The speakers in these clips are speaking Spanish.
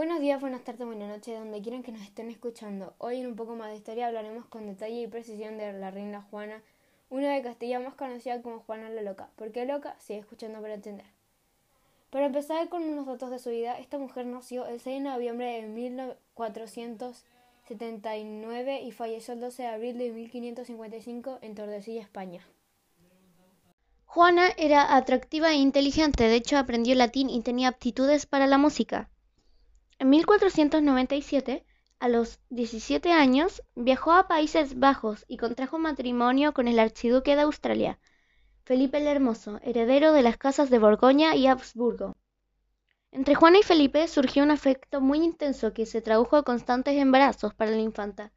Buenos días, buenas tardes, buenas noches, donde quieran que nos estén escuchando. Hoy en un poco más de historia hablaremos con detalle y precisión de la reina Juana, una de Castilla más conocida como Juana la Loca. ¿Por qué loca? Sigue escuchando para entender. Para empezar con unos datos de su vida, esta mujer nació el 6 de noviembre de 1479 y falleció el 12 de abril de 1555 en Tordesillas, España. Juana era atractiva e inteligente, de hecho aprendió latín y tenía aptitudes para la música. En 1497, a los 17 años, viajó a Países Bajos y contrajo matrimonio con el archiduque de Australia, Felipe el Hermoso, heredero de las casas de Borgoña y Habsburgo. Entre Juana y Felipe surgió un afecto muy intenso que se tradujo a constantes embarazos para la infanta.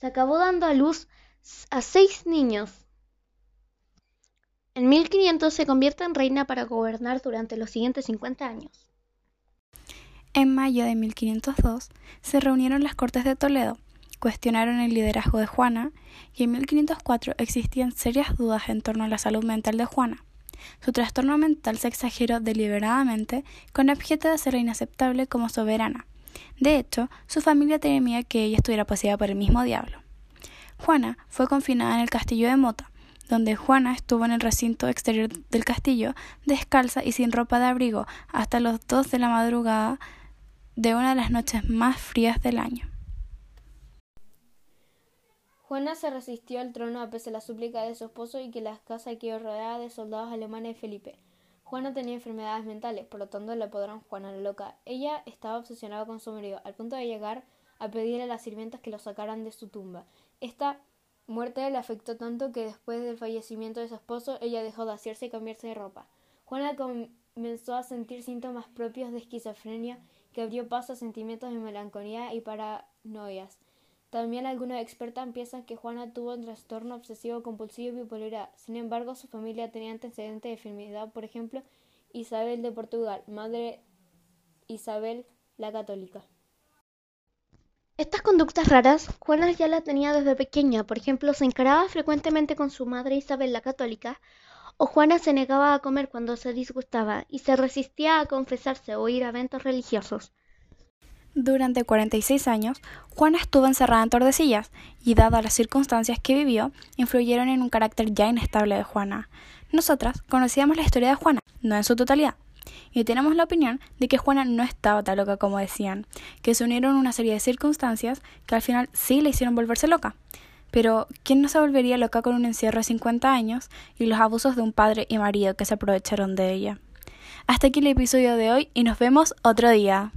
Se acabó dando a luz a seis niños. En 1500 se convierte en reina para gobernar durante los siguientes 50 años. En mayo de 1502 se reunieron las Cortes de Toledo, cuestionaron el liderazgo de Juana y en 1504 existían serias dudas en torno a la salud mental de Juana. Su trastorno mental se exageró deliberadamente con objeto de ser inaceptable como soberana. De hecho, su familia temía que ella estuviera poseída por el mismo diablo. Juana fue confinada en el castillo de Mota, donde Juana estuvo en el recinto exterior del castillo, descalza y sin ropa de abrigo, hasta los dos de la madrugada de una de las noches más frías del año. Juana se resistió al trono a pesar de la súplica de su esposo y que la casa quedó rodeada de soldados alemanes de Felipe. Juana tenía enfermedades mentales, por lo tanto le apodaron Juana la Loca. Ella estaba obsesionada con su marido, al punto de llegar a pedirle a las sirvientas que lo sacaran de su tumba. Esta muerte le afectó tanto que después del fallecimiento de su esposo, ella dejó de hacerse y cambiarse de ropa. Juana comenzó a sentir síntomas propios de esquizofrenia que abrió paso a sentimientos de melancolía y paranoias. También algunos expertos piensan que Juana tuvo un trastorno obsesivo compulsivo y bipolaridad. Sin embargo, su familia tenía antecedentes de enfermedad, por ejemplo, Isabel de Portugal, madre Isabel la Católica. Estas conductas raras, Juana ya las tenía desde pequeña. Por ejemplo, se encaraba frecuentemente con su madre Isabel la Católica, o Juana se negaba a comer cuando se disgustaba y se resistía a confesarse o ir a eventos religiosos. Durante 46 años, Juana estuvo encerrada en Tordesillas y, dadas las circunstancias que vivió, influyeron en un carácter ya inestable de Juana. Nosotras conocíamos la historia de Juana, no en su totalidad, y tenemos la opinión de que Juana no estaba tan loca como decían, que se unieron una serie de circunstancias que al final sí le hicieron volverse loca. Pero, ¿quién no se volvería loca con un encierro de 50 años y los abusos de un padre y marido que se aprovecharon de ella? Hasta aquí el episodio de hoy y nos vemos otro día.